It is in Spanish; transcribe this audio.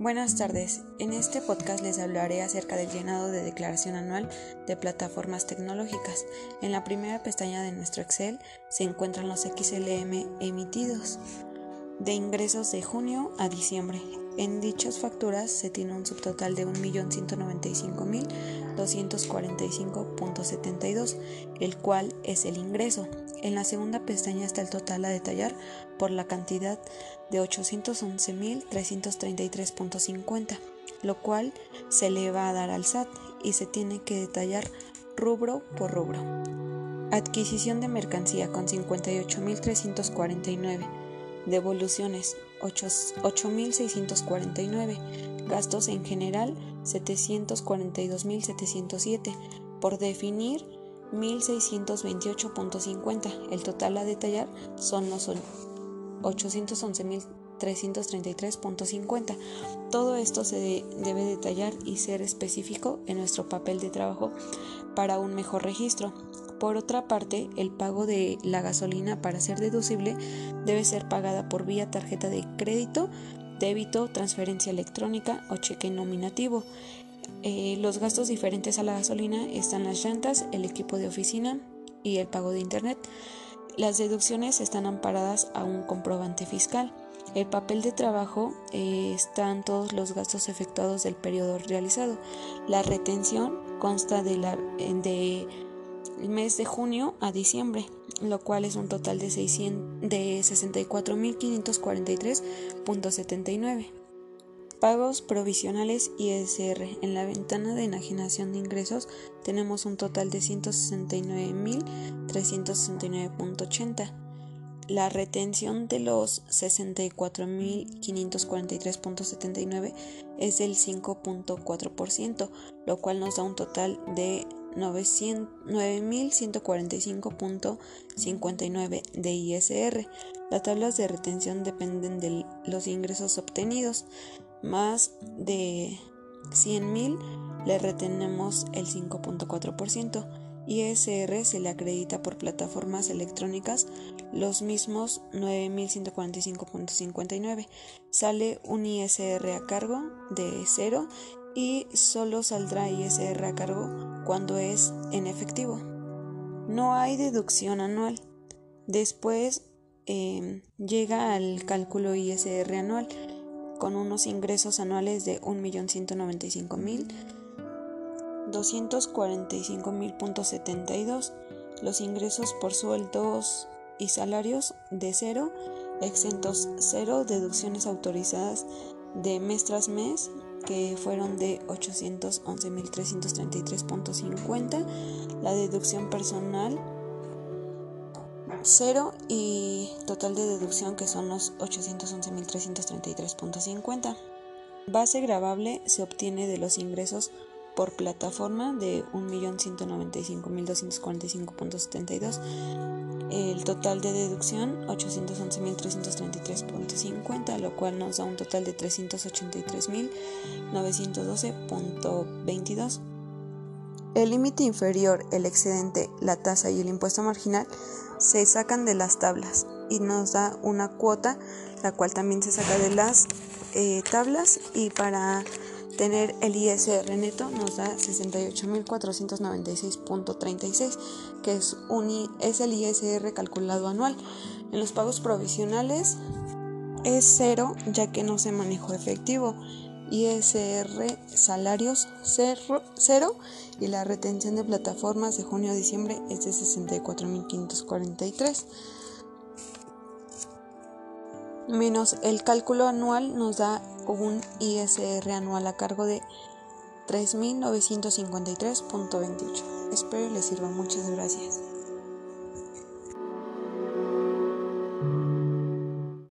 Buenas tardes. En este podcast les hablaré acerca del llenado de declaración anual de plataformas tecnológicas. En la primera pestaña de nuestro Excel se encuentran los XLM emitidos de ingresos de junio a diciembre. En dichas facturas se tiene un subtotal de 1.195.245.72, el cual es el ingreso. En la segunda pestaña está el total a detallar por la cantidad de 811.333.50, lo cual se le va a dar al SAT y se tiene que detallar rubro por rubro. Adquisición de mercancía con 58.349 devoluciones 8.649, gastos en general 742.707, por definir 1.628.50. El total a detallar son los 811.333.50. Todo esto se debe detallar y ser específico en nuestro papel de trabajo para un mejor registro. Por otra parte, el pago de la gasolina para ser deducible debe ser pagada por vía tarjeta de crédito, débito, transferencia electrónica o cheque nominativo. Eh, los gastos diferentes a la gasolina están las llantas, el equipo de oficina y el pago de internet. Las deducciones están amparadas a un comprobante fiscal. El papel de trabajo eh, están todos los gastos efectuados del periodo realizado. La retención consta de, la, de el mes de junio a diciembre, lo cual es un total de, de 64.543.79. Pagos provisionales ISR. En la ventana de enajenación de ingresos tenemos un total de 169.369.80. La retención de los 64.543.79 es del 5.4%, lo cual nos da un total de 9.145.59 de ISR. Las tablas de retención dependen de los ingresos obtenidos. Más de 100.000 le retenemos el 5.4%. ISR se le acredita por plataformas electrónicas los mismos 9.145.59. Sale un ISR a cargo de 0 y solo saldrá ISR a cargo cuando es en efectivo. No hay deducción anual. Después em, llega al cálculo ISR anual con unos ingresos anuales de 1.195.245.000.72, los ingresos por sueldos y salarios de cero, exentos cero, deducciones autorizadas de mes tras mes que fueron de 811.333.50, la deducción personal 0 y total de deducción que son los 811.333.50. Base grabable se obtiene de los ingresos por plataforma de 1.195.245.72. El total de deducción 811.333.50, lo cual nos da un total de 383.912.22. El límite inferior, el excedente, la tasa y el impuesto marginal se sacan de las tablas y nos da una cuota, la cual también se saca de las eh, tablas y para tener el ISR neto nos da 68.496.36, que es, un, es el ISR calculado anual. En los pagos provisionales es cero ya que no se manejó efectivo. ISR salarios cero, cero y la retención de plataformas de junio a diciembre es de 64.543 menos el cálculo anual nos da un ISR anual a cargo de 3.953.28. Espero les sirva. Muchas gracias.